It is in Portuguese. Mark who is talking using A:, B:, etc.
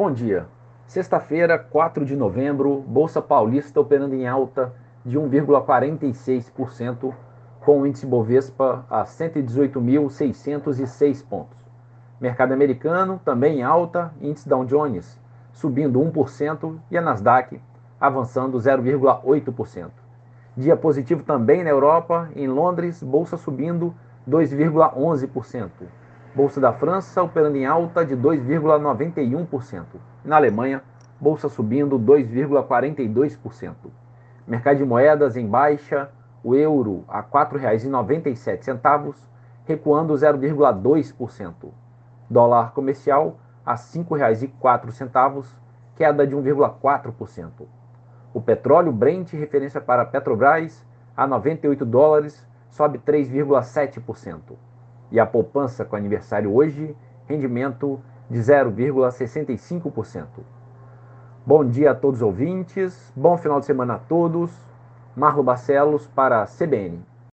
A: bom dia. Sexta-feira, 4 de novembro, Bolsa Paulista operando em alta de 1,46%, com o índice Bovespa a 118.606 pontos. Mercado americano também em alta, índice Dow Jones subindo 1% e a Nasdaq avançando 0,8%. Dia positivo também na Europa, em Londres, bolsa subindo 2,11%. Bolsa da França operando em alta de 2,91%. Na Alemanha, bolsa subindo 2,42%. Mercado de moedas em baixa, o euro a R$ 4,97, recuando 0,2%. Dólar comercial a R$ 5,04, queda de 1,4%. O petróleo Brent, referência para Petrobras, a 98 dólares, sobe 3,7%. E a poupança com aniversário hoje, rendimento de 0,65%. Bom dia a todos os ouvintes, bom final de semana a todos. Marlo Barcelos para a CBN.